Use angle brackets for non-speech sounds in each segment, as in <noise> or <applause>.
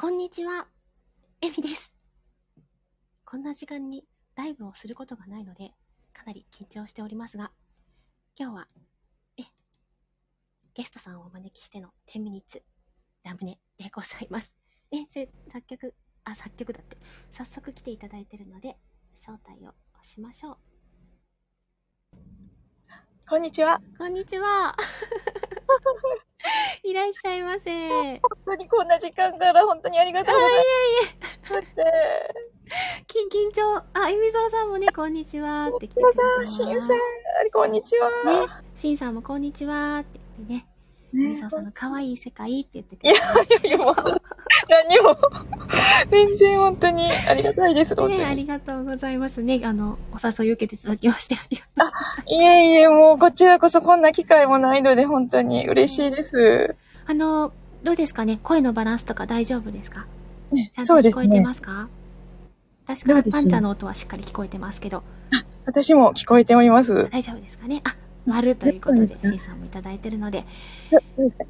こんにちは、エミです。こんな時間にライブをすることがないので、かなり緊張しておりますが、今日は、え、ゲストさんをお招きしての10ミニッツラムネでございます。え、せ、作曲、あ、作曲だって。早速来ていただいてるので、招待をしましょう。こんにちは。こんにちは。<laughs> いらっしゃいませ。本当にこんな時間から本当にありがとうございます。だって、緊緊張。あ、えみぞうさんもね、こんにちはって来てく皆さん、れてます。しんさん、こんにちは。ね、しんさんもこんにちはって言ってね、みねそさんが可愛い世界って言ってくれてます。いやもう、何も、全然本当にありがたいです、本当ね、あに。りがとうございますね。あの、お誘い受けていただきましてありがとうございます。いえいえ、もうこちらこそこんな機会もないので本当に嬉しいです。あの、どうですかね？声のバランスとか大丈夫ですか？ねちゃんと聞こえてね。ますか？確かそうですねパンチャの音はしっかり聞こえてますけど、私も聞こえております。大丈夫ですかね？あ、丸ということでそうで、すしんさんもいただいてるので、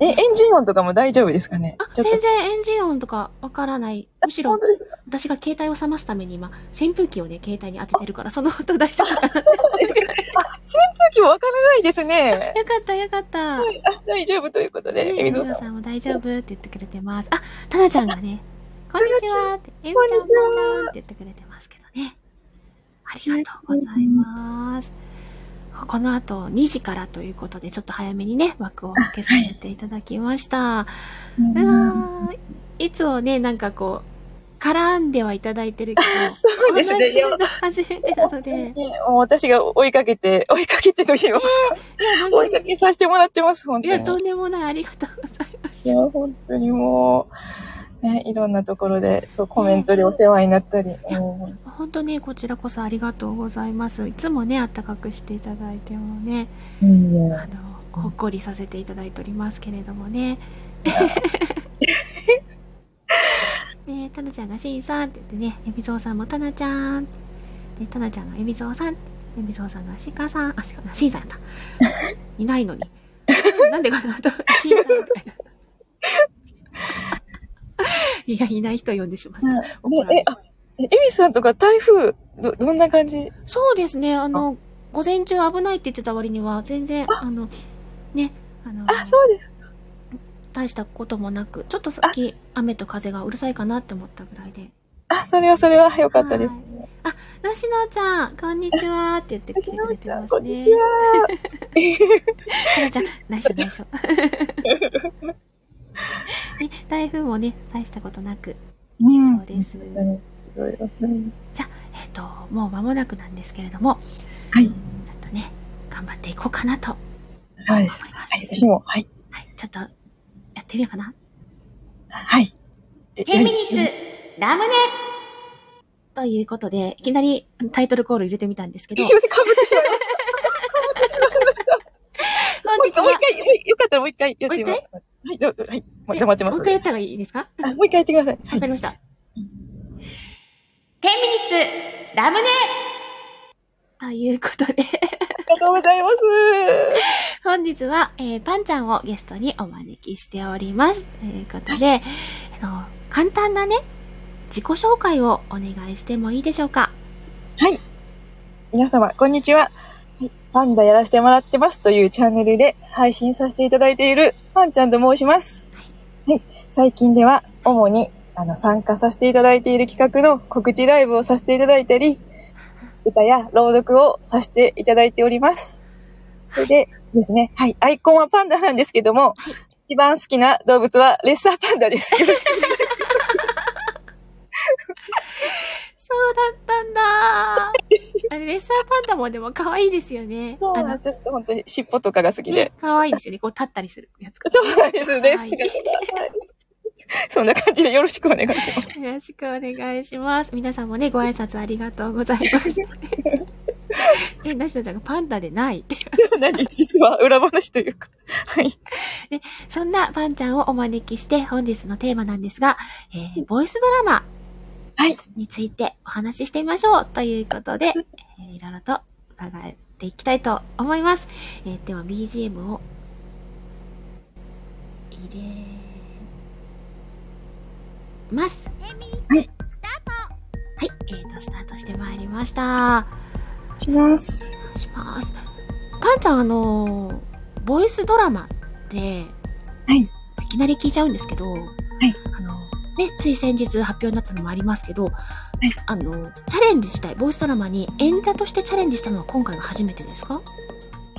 え、エンジン音とかも大丈夫ですかね？あ、全然エンジン音とかわからない。むしろ私が携帯を覚ますために今、扇風機をね、携帯に当ててるから、その音大丈夫かな空気 <laughs> もわからないですね。よかった、よかった。あ大丈夫ということで、ね、えみぞさん。も大丈夫って言ってくれてます。あ、たなちゃんがね、<laughs> こんにちはって、えみちゃん、こんにちはこんって言ってくれてますけどね。ありがとうございます。この後2時からということで、ちょっと早めにね、枠を消させていただきました。うわーいつもね、なんかこう、絡んではいただいてるけど、<laughs> そうですね初めてなので、ねもう私が追いかけて、<laughs> 追いかけてと言いますか、追いかけさせてもらってます、本いや、当に。とんでもない、ありがとうございます。いや、本当にもう、ね、いろんなところで、そう、コメントでお世話になったり、も本当ね、こちらこそありがとうございます。いつもね、あったかくしていただいてもね、う、いやあの、ほっこりさせていただいておりますけれどもね。<laughs> ねたなちゃんがしんさんって言ってね、えみぞうさんもたなちゃん。で、たなちゃんがえみぞうさんって。えみぞうさんがしかさん、あ、しか、しんさんだ。<laughs> いないのに。なんでかなと思って、しんさんって書いや、いない人呼んでしまった。怒られね、え、あ、え、エミさんとか台風、ど、どんな感じ？そうですね。あの、午前中危ないって言ってた割には、全然、あの、ね、あの、あ、そうです。大したこともなく、ちょっとさっき雨と風がうるさいかなって思ったぐらいで。あ、それはそれは良かったですは。あ、なしのちゃん、こんにちはって言ってくれてますね。こんにちは。か <laughs> なちゃん、内緒内緒。<laughs> <laughs> ね、台風もね、大したことなく、いけそうです。うんじゃあ、えっ、と、もう間もなくなんですけれども、はい。ちょっとね、頑張っていこうかなと。思います。はい、私も、はい。はい、ちょっと、やってみようかな。はい。え10ミニッツラムネということで、いきなりタイトルコール入れてみたんですけど、一緒に被ってしまいました。被ってしまいました。本日はもう一、回、よかったらもう一回やってみます。はい、どうぞ、はい。もう黙ってます。もう一回やった方がいいですか？あもう一回やってください。はい。わかりました。10ミニッツラムネということで、ありがとうございます。本日は、えーパンちゃんをゲストにお招きしております。ということで、あの、簡単なね、自己紹介をお願いしてもいいでしょうか？はい。皆様、こんにちは。はい。パンダやらせてもらってますというチャンネルで配信させていただいているパンちゃんと申します。はい。最近では、主に、あの、参加させていただいている企画の告知ライブをさせていただいたり、<laughs> 歌や朗読をさせていただいております。それでですね、はい。アイコンはパンダなんですけども、一番好きな動物はレッサーパンダです。よろしくお願いし <laughs> そうだったんだ <laughs> あれレッサーパンダもでも可愛いですよね。あの、ちょっと本当に尻尾とかが好きでね。、可愛いですよね。こう立ったりするやつが。そうですね。はい <laughs> そんな感じでよろしくお願いします。よろしくお願いします。皆さんもね、ご挨拶ありがとうございます。<laughs> え、なしのちゃんがパンダでないって。何実は裏話というか。はい。そんなパンちゃんをお招きして本日のテーマなんですが、えーボイスドラマはい。についてお話ししてみましょうということで、えーいろいろと伺っていきたいと思います。えーでは BGM を入れます。はい。はい、えーと、スタートしてまいりました。します。します。パンちゃん、あのーボイスドラマで、はい。いきなり聞いちゃうんですけど、いあの、ね、つい先日発表になったのもありますけど、あの、チャレンジしたい、ボイスドラマに演者としてチャレンジしたのは今回が初めてですか？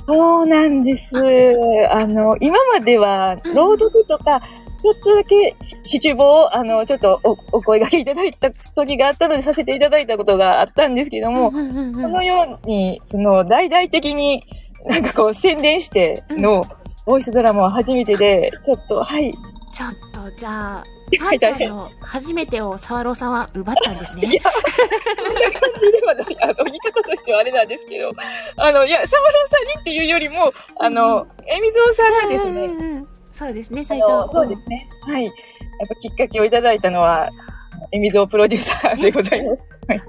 そうなんです。あ。の、今までは、朗読とか、ちょっとだけし、シチュボを、あの、ちょっとお、お声掛けいただいた時があったので、させていただいたことがあったんですけども、このように、その、大々的に、なんかこう、宣伝しての、ボイスドラマは初めてで、ちょっと、はい。ちょっと、じゃあ、パンちゃんの初めてを沢朗さんは奪ったんですねいや。そんな感じではない、あの、言い方としてはあれなんですけど、あの、いや、沢朗さんにっていうよりも、あの、えみぞうさんがですね、うんうんうんそうですね、最あ初。のそうですね。はい。やっぱきっかけをいただいたのは、えみぞうプロデューサーでございます。はい。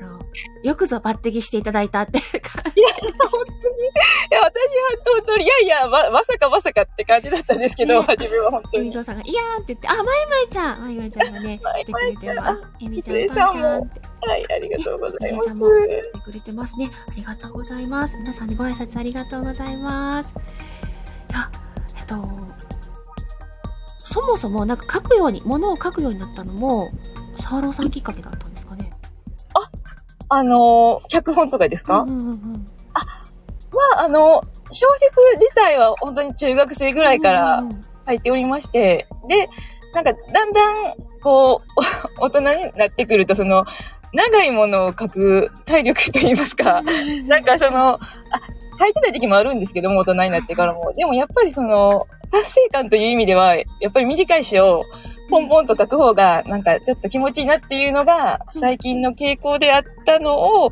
よくぞ抜擢していただいたっていうか。や、本当に。いや、私は本当に、いやいや、ま、まさかまさかって感じだったんですけど、ね初めは本当に。えみぞうさんが、いやーって言って、あ、まいまいちゃんまいまいちゃんがね、来てくれてます。えみちゃん、失礼パンちゃんってはい、ありがとうございますね失礼さん。も来てくれてますね。ありがとうございます。皆さんでご挨拶ありがとうございます。いや、えっと、そもそもなんか書くように、物を書くようになったのも、沢朗さんきっかけだったんですか？ね。あの、脚本とかですか、うんうんうんうん。まあ、あの、小説自体は本当に中学生ぐらいから書いておりまして、で、なんか、だんだん、こう、大人になってくると、その、長いものを書く体力といいますか、なんかその、あ、書いてた時期もあるんですけども、大人になってからも。でもやっぱりその、達成感という意味では、やっぱり短い詩をポンポンと書く方が、なんかちょっと気持ちいいなっていうのが、最近の傾向であったのを、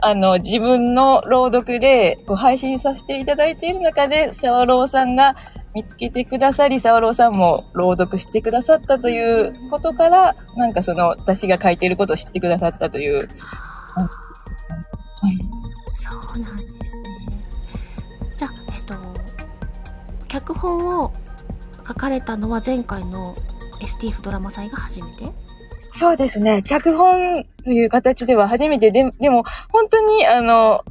あの、自分の朗読でこう配信させていただいている中で、沢朗さんが見つけてくださり、沢朗さんも朗読してくださったということから、なんかその、私が書いていることを知ってくださったという。はいそうなんですね。じゃあ、えっと、脚本を書かれたのは前回の STF ドラマ祭が初めて？そうですね。脚本という形では初めてで、でも、本当に、あの、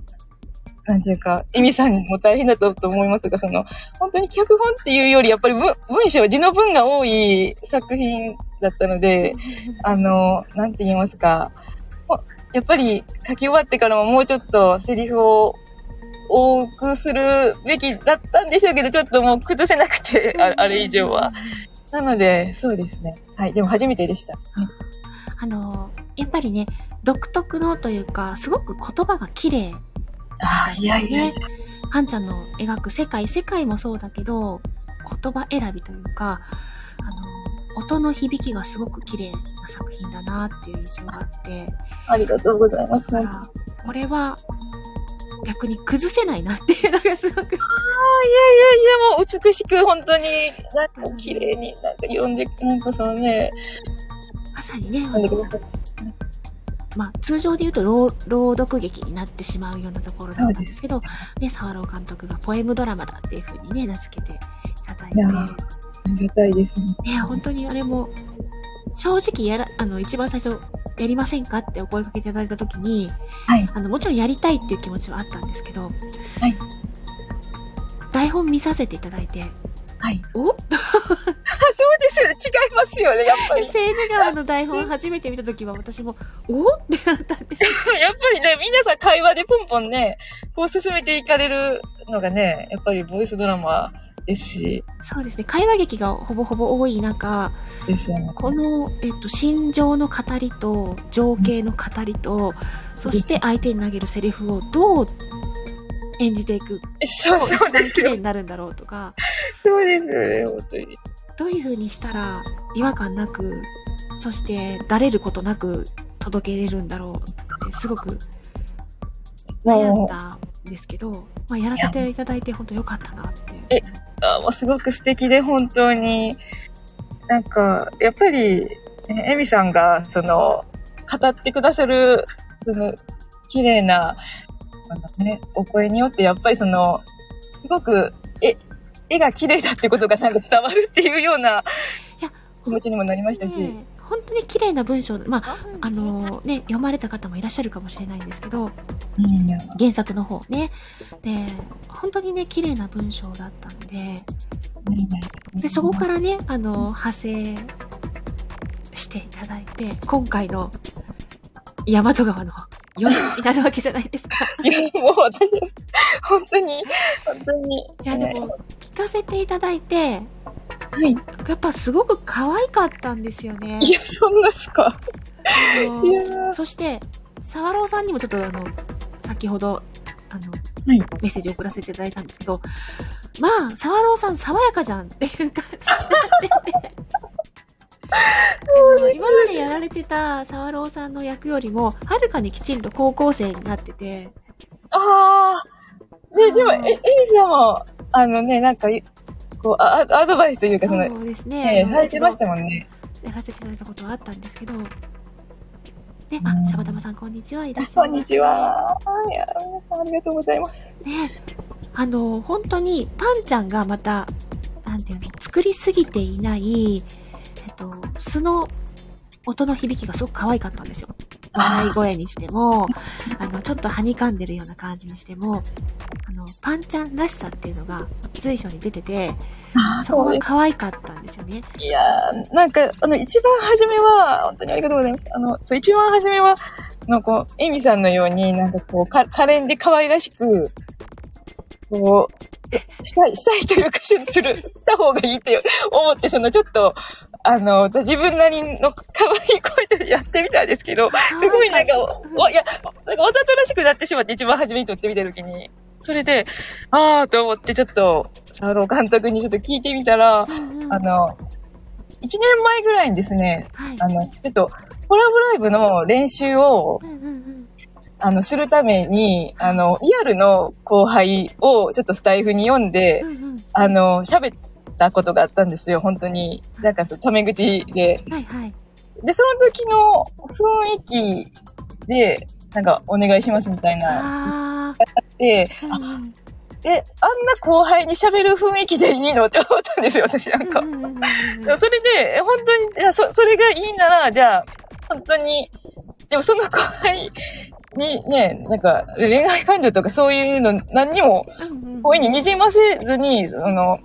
なんていうか、エミさんも大変だったと思いますが、その、本当に脚本っていうより、やっぱり文文章、字の文が多い作品だったので、あの、なんて言いますか、ほやっぱり書き終わってからももうちょっとセリフを多くするべきだったんでしょうけど、ちょっともう崩せなくて、ああれ以上は。。なので、そうですね。はい。でも初めてでした。はいあの、やっぱりね、独特のというか、すごく言葉が綺麗。ああ、いやいやいや。ハンちゃんの描く世界、世界もそうだけど、言葉選びというか、あの、音の響きがすごく綺麗な作品だなっていう印象があって、ありがとうございます。これは逆に崩せないなっていうのがすごく。いやいや、もう美しく、本当に、なんか綺麗に、なんか読んで、なんかそのね、まさにね、あの。まあ、通常で言うと朗朗読劇になってしまうようなところだったんですけど、ね、沢朗監督がポエムドラマだっていう風にね、名付けていただいて、いやね、ありがたいですね。本当にあれも、正直やら、あの、一番最初、やりませんかってお声かけいただいたときに、はい。あの、もちろんやりたいっていう気持ちはあったんですけど、はい。台本見させていただいて、はい。おそうですよね。違いますよね、やっぱり。セーヌ川の台本初めて見たときは私も、おってなったんですよ。<laughs> やっぱりね、皆さん会話でポンポンね、こう進めていかれるのがね、やっぱりボイスドラマですし、そうですね。会話劇がほぼほぼ多い中、ですよね。この、えっと、心情の語りと、情景の語りと、そして相手に投げるセリフをどう演じていくそうと一番綺麗。になるんだろうとか、そうですよね、本当に。どういう風にしたら違和感なく、そしてだれることなく届けれるんだろうってすごく悩んだんですけど、まあ、やらせていただいて本当良かったなっていう。あもうすごく素敵で、本当に。なんか、やっぱり、ねエミさんが、その、語ってくださる、その、綺麗な、ね、お声によって、やっぱりその、すごく、え、絵が綺麗だってことがなんか伝わるっていうような気持ちにもなりましたし。ね本当に綺麗な文章、まあ、あのね、読まれた方もいらっしゃるかもしれないんですけど、うん原作の方ね。で、本当にね、綺麗な文章だったんで、で、そこからね、あの、派生していただいて、今回の大和川の夜になるわけじゃないですか。<laughs> もう私、本当に、本当に。いや、でも、聞かせていただいて、はい。やっぱすごく可愛かったんですよね。いや、そんなっすか？そして、沢朗さんにもちょっとあの、先ほど、あの、はいメッセージを送らせていただいたんですけど、まあ、沢朗さん爽やかじゃんっていう感じになってて。<laughs> あの今までやられてた沢朗さんの役よりも、はるかにきちんと高校生になってて、ああ。で、でも、え、エミさんも、あのね、なんか、こう、あアドバイスというか、その、そうですえね。ましたもんね。やらせていただいたことはあったんですけど、で、あ、うんシャバタマさんこんにちは、いらっしゃいこんにちは。はい、あ皆さんありがとうございます。ね、あの、本当に、パンちゃんがまた、なんていうの、作りすぎていない、えっと、素の音の響きがすごく可愛かったんですよ。笑い声にしても、あの、ちょっとはにかんでるような感じにしても、あの、パンちゃんらしさっていうのが随所に出てて、あそこが可愛かったんですよね。す。いやーなんか、あの、一番初めは、本当にありがとうございます。あの、そう、一番初めは、あの、こう、エミさんのように、なんかこう、か、可憐で可愛らしく、こう、したい、したいというか、しする、した方がいいって思って、その、ちょっと、あの、自分なりの可愛い声でやってみたんですけど、すごいなんか、わ、いや、なんかわざとらしくなってしまって、一番初めに撮ってみたときに。それで、あーと思って、ちょっと、あの、監督にちょっと聞いてみたら、うんうんあの、一年前ぐらいにですね、はい。あの、ちょっと、コラボライブの練習を、うんうんうんあの、するために、あの、リアルの後輩をちょっとスタイフに読んでう、んうんあの、喋ったことがあったんですよ、本当に。なんか、タメ口で。はいはい。で、その時の雰囲気で、なんか、お願いしますみたいな。あで、ー。うんうんえ、あんな後輩に喋る雰囲気でいいのって思ったんですよ、私なんか。うんうんうんうんうんそれで、え本当に、いやそ、それがいいなら、じゃあ、本当に、でもその後輩にね、なんか、恋愛感情とかそういうの何にも、声に滲ませずに、その、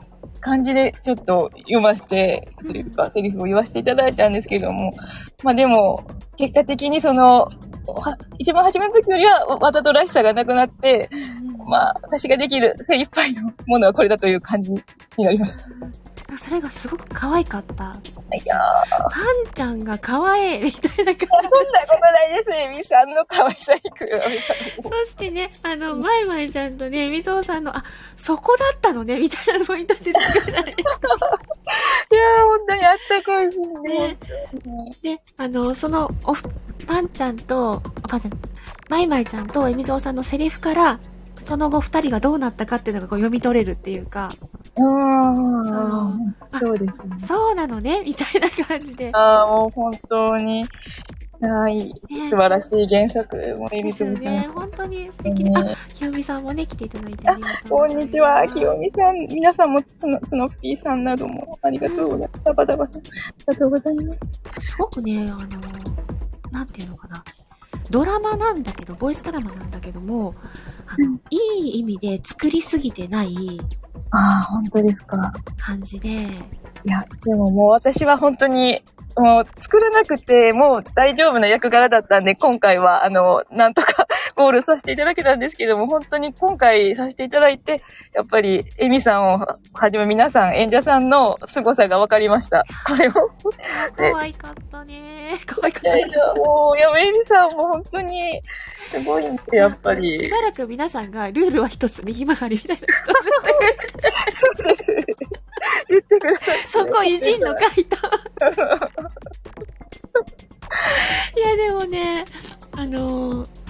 漢字でちょっと読ませて、というか、セリフを言わせていただいたんですけども、まあでも、結果的にその、は一番初めの時よりは、わわざとらしさがなくなって、まあ、私ができる精一杯のものはこれだという感じになりました。いそれがすごく可愛かった。やー、パンちゃんが可愛いみたいな感じ。そんなことないです、エミさんの可愛さに比べたら。そしてね、あの、まいまいちゃんとね、みぞおさんの、あ、そこだったのね、みたいなポイント出てくるじゃないですか。いやー、本当にあったかいですね。ねで、あの、その、おふ、パンちゃんと、あパンちゃん、まいまいちゃんとえみぞおさんのセリフから、その後二人がどうなったかっていうのがこう読み取れるっていうか。そうそうですね。そうなのね、みたいな感じで。ああ、もう本当に、はい、ね素晴らしい原作もエですよミとさん。ね。本当に素敵で。あ、清美さんもね、来ていただいてありがとうこございます。んにちは、清美さん。皆さんも、つの、つのぴーさんなどもありがとうございます。さん、ありがとうございます。すごくね、あの、なんていうのかな。ドラマなんだけど、ボイスドラマなんだけども、あの、いい意味で作りすぎてないああ、本当ですか。感じで、いや、でももう私は本当に、もう作らなくてもう大丈夫な役柄だったんで、今回は、あの、なんとかゴールさせていただけたんですけども、本当に今回させていただいて、やっぱり、エミさんをはじめ皆さん、演者さんの凄さが分かりました。これを。<laughs> 可愛かったね。可愛かったもう、いや、エミさんも本当に、すごいんで、やっぱり。しばらく皆さんがルールは一つ、右曲がりみたいなことずっと言って <laughs> そうです。言ってください。そこいじんのかいと。<laughs> いや、でもね、あのー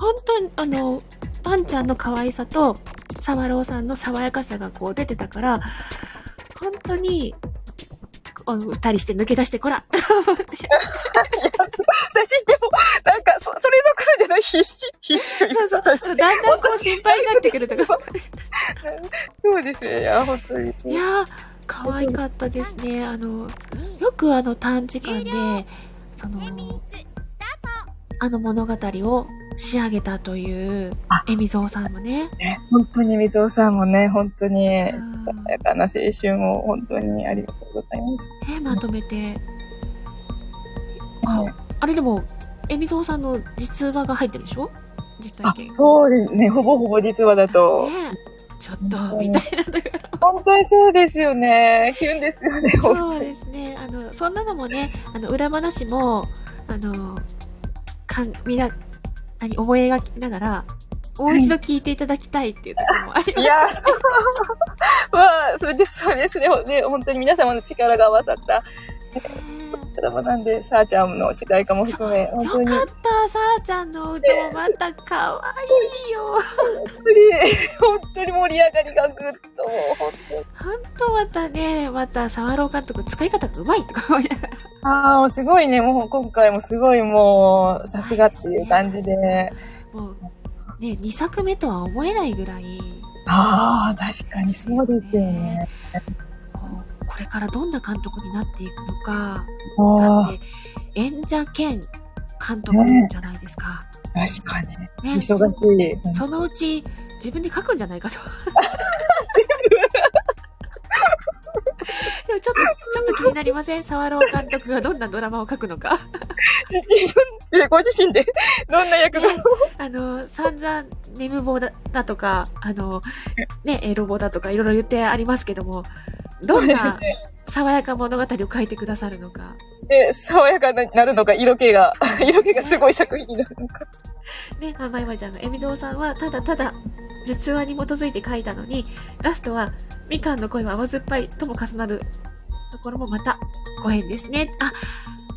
本当に、あのパンちゃんの可愛さと、サワローさんの爽やかさがこう出てたから、本当に、あの二人して抜け出してこら思って私でも、なんか、そ、それどころじゃない、必死、必死というそうか。そう。だんだんこう心配になってくるとか。そうですね。いや、本当に。いやー、可愛かったですね。あの、よくあの短時間で、その、あの物語を仕上げたというあ、エミゾーさんもね。ね、本当に水尾さんもね、本当にうん爽やかな青春を本当にありがとうございます。ね、まとめて。はいあれでも、エミゾーさんの実話が入ってるでしょ？実あ体験。、そうですね。ほぼほぼ実話だと。ねちょっと、うんみたいなところ。本当にそうですよね。キュンですよね。そうにですね。あの、そんなのもね、あの、裏話も、あの、かん、みな、何、思い描きながら、もう一度聞いていただきたいっていうところもあります。いやー、<laughs> まあ、それで、そうですね。ね本当に皆様の力が合わさったドラマなんで、さあちゃんの主題歌も含め、本当に、よか本った、さあちゃんの歌もまた可愛いよ。当に、本当に盛り上がりがぐっと、本当に。ほんとまたね、また沢朗監督使い方がうまいとか思いながら。ああ、すごいね。もう今回もすごいもう、さすがっていう感じで。もう、ね、2作目とは思えないぐらい、ああ、確かにそうですよね。れからどんな監督になっていくのか、だって、演者兼監督じゃないですか。確かに。ね、忙しい。そのうち自分で書くんじゃないかと。<laughs> でもちょっと、ちょっと気になりません？沢朗監督がどんなドラマを書くのか。<laughs> 自分で、ご自身で、どんな役が、ね、あの、散々、眠棒だだとか、あの、ね、エロ棒だとかいろいろ言ってありますけども、どんな爽やか物語を書いてくださるのか。で、爽やかになるのか、色気が、<laughs> 色気がすごい作品になるのか。ね、まあ、まいまちゃんが、エミゾーさんは、ただただ、実話に基づいて書いたのに、ラストは、みかんの恋は甘酸っぱいとも重なるところもまた、ご縁ですね。あ、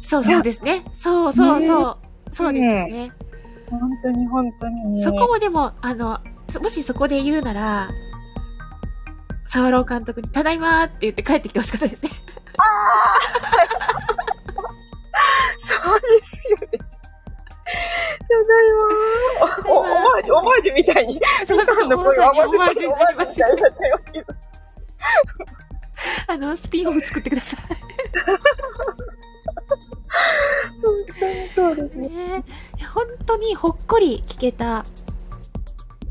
そうそうですね。そうそうそう。そうですよね。本当に本当に。そこもでも、あの、そもしそこで言うなら、沢朗監督に、ただいまーって言って帰ってきてほしかったですね。そうですよね。ただいまー。お、おオマージュ、オマージュみたいに。そう皆さんの声はまさにオマージュにな。あの、スピンオフ作ってくださ本当にそうですい。ね。ね本当にほっこり聞けた、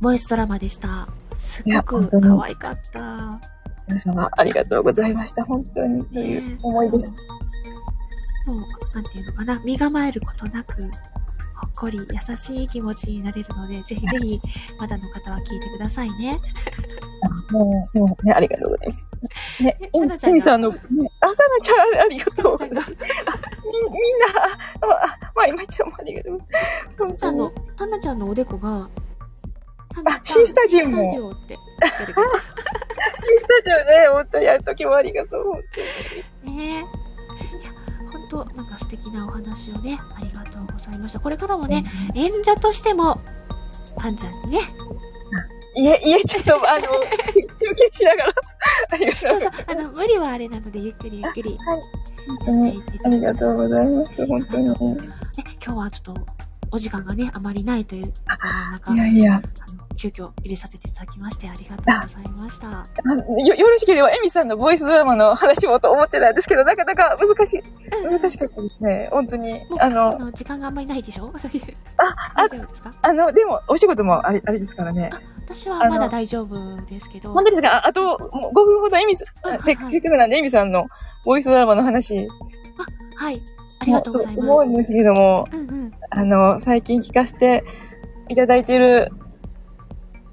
ボイスドラマでした。すごく可愛かった。皆様ありがとうございました。本当にという思いです。もう、なんていうのかな、身構えることなく、ほっこり優しい気持ちになれるので、ぜひぜひ、まだの方は聞いてくださいね。もう、もうね、ありがとうございます。ねえ、エミさなちゃんが？エミさんの、ね、あ、さなちゃんありがとう。み、みんな、あ、あ、まあ、今ちゃんもありがとう。本当にちゃんの、タンナちゃんのおでこが、あ新スタジオも新スタジオって言ってるけど。シスタジオね、本当にやるときもありがとう。ねえ。なんか素敵なお話をね、ありがとうございました。これからもね、演者としても、パンちゃんにね、いえ、いえ、ちょっと、あの、<laughs> 中継しながら、ありがとそううそう、あの、無理はあれなので、ゆっくりゆっくりはいやっていありがとうございます。本当に。ね、今日はちょっと、お時間がね、あまりないというところの中、いやいや、あの、急遽入れさせていただきまして、ありがとうございました。あよ、よろしければ、エミさんのボイスドラマの話もと思ってたんですけど、なかなか難しい、難しかったですね。本当にもう。ああの、の、時間があんまりないでしょ？<laughs> そういう。あ大丈夫ですか？あの、でも、お仕事もあれ、あれですからね。あ、私はまだ大丈夫ですけど。本当ですか？ああと、もう5分ほどエミさん、せっかくなんで、エミさんのボイスドラマの話、はい。ありがとうございます。思うんですけども、うんうん。あの、最近聞かせていただいている、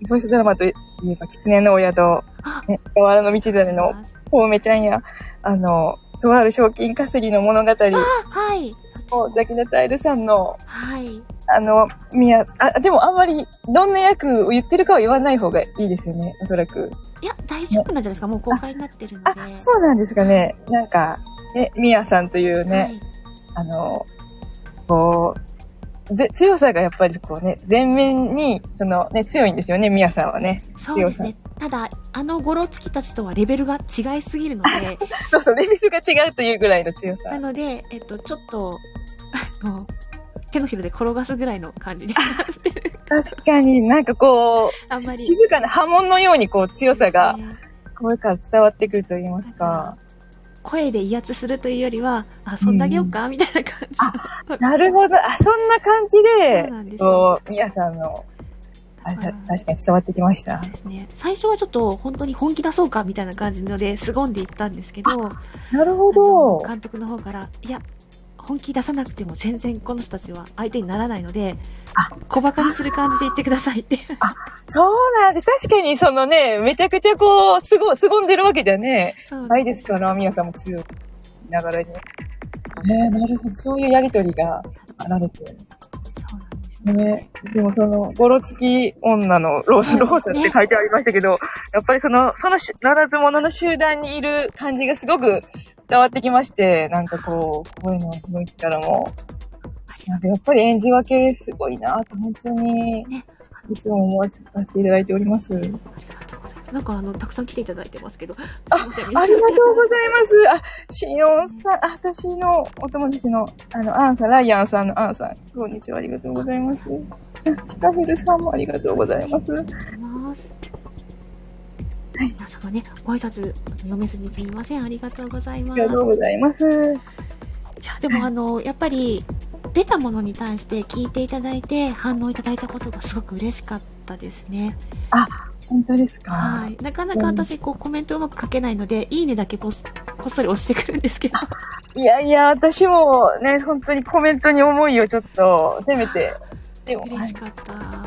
ボイスドラマといえば、狐のお宿、あ、ね、河原の道種のほうめちゃんや、あの、とある賞金稼ぎの物語あ、はい。を、ザキナタイルさんの、はい。あの、みや、あ、でもあんまり、どんな役を言ってるかは言わない方がいいですよね、おそらく。いや、大丈夫なんじゃないですか？もう公開になってるのあで。、そうなんですかね。なんか、え、みやさんというね、はい。あの、こう、ぜ強さがやっぱりこうね、全面に、そのね、強いんですよね、みやさんはね。そうですね。ただ、あのゴロつきたちとはレベルが違いすぎるので、<laughs> そうそう、レベルが違うというぐらいの強さな。ので、えっと、ちょっと、<laughs> もう、手のひらで転がすぐらいの感じで。確かになんかこう、<laughs> あんまり静かな波紋のようにこう強さが、ね声から伝わってくると言いますか。声で威圧するというよりは、あ、そんだけよっか、みたいな感じ。なるほど。あ、そんな感じで、そうなんですよこう、皆さんの、あ確かに伝わってきました。ですね。最初はちょっと本当に本気出そうかみたいな感じので、凄んでいったんですけど、なるほあどの。監督の方から、いや、本気出さなくても全然この人たちは相手にならないのであ、小馬鹿にする感じで言ってくださいって。そうなんです。確かにそのね、めちゃくちゃこう、すご、凄んでるわけじゃね、ないですから、皆さんも強いながらに。ねなるほど。そういうやりとりがあられて。そうなんですよねでもその、ゴロつき女のロースロースって書いてありましたけど、やっぱりその、そのし、ならず者の集団にいる感じがすごく伝わってきまして、なんかこう、声の雰囲気からも。なんかやっぱり演じ分けすごいなと、本当にね、いつも思わせていただいております。ありがとうございます。なんかあの、たくさん来ていただいてますけど。あありがとうございます。あ、しおんさん、あ、私のお友達の、あの、アンさん、ライアンさんのアンさん、こんにちは、ありがとうございます。あシカヘルさんもありがとうございます。はい。皆様ね、ご挨拶読めずにすみません。ありがとうございます。ありがとうございます。いや、でもあの、やっぱり、出たものに対して聞いていただいて、反応いただいたことがすごく嬉しかったですね。本当ですか？はい。なかなか私、こう、コメントうまく書けないので、いいねだけポスこっそり押してくるんですけど。いやいや、私もね、本当にコメントに思いをちょっと、せめて。でも、はい嬉し、かった。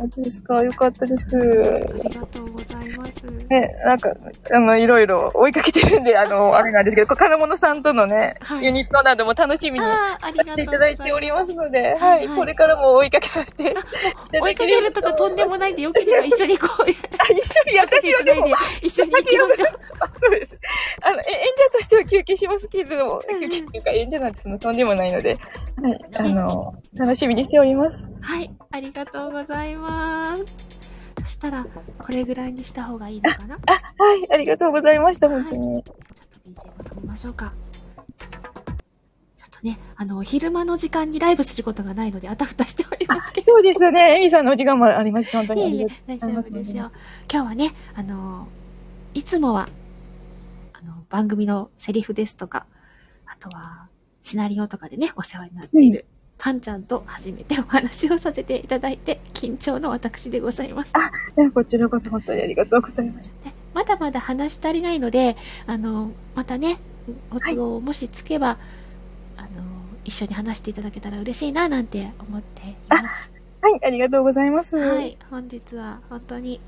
本当ですか？よかったです。ありがとうございます。ね、なんか、あの、いろいろ追いかけてるんで、あの、あれなんですけど、金物さんとのね、はいユニットなども楽しみに。させていただいておりますので、はいはい、はいこれからも追いかけさせていただければ追いかけるとかとんでもないんで、よければ一緒にこう、あ一緒に、私はでも一緒に行きましょう。そうです。あの、え演者としては休憩しますけれども、うんうん休憩っていうか演者なんてそのとんでもないので、はい、あの、楽しみにしております。はい、ありがとうございます。そしたら、これぐらいにした方がいいのかな？ちょっはい、ありがとうございました、本当に。と BGM 止めましょうか。ちょっとね、あの、昼間の時間にライブすることがないので、あたふたしておりますけど。そうですよね。エミさんのお時間もありますし、本当にいえいえ大丈夫ですよ。今日はね、あの、いつもは、あの、番組のセリフですとか、あとは、シナリオとかでね、お世話になっている、パンちゃんと初めてお話をさせていただいて、緊張の私でございます。ねこちらこそ本当にありがとうございました。ねまだまだ話し足りないので、あの、またね、ご都合もしつけば、あの、一緒に話していただけたら嬉しいな、なんて思っています。はい、ありがとうございます。はい、本日は本当に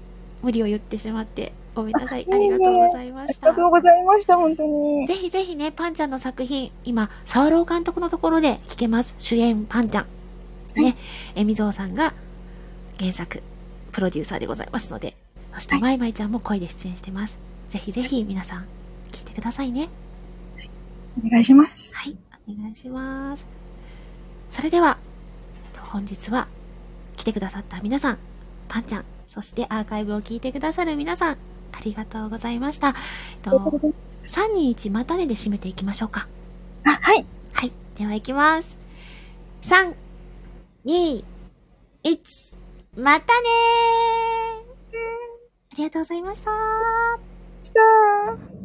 無理を言ってしまってごめんなさい。あありがとうございましたありがと。うございました、本当に。ぜひぜひね、パンちゃんの作品、今、沢朗監督のところで聞けます。主演パンちゃん。はね、えみぞうさんが原作、プロデューサーでございますので、そしてまいまいちゃんも声で出演してます。ぜひぜひ皆さん、聞いてくださいね。お願いします。はい、お願いします。それでは、えっと本日は来てくださった皆さん、パンちゃん、そしてアーカイブを聞いてくださる皆さん、ありがとうございました。えっと、3、2、1、またねで締めていきましょうか。あ、はい。はい。では行きます。3、2、1、またねーありがとうございました。来たー。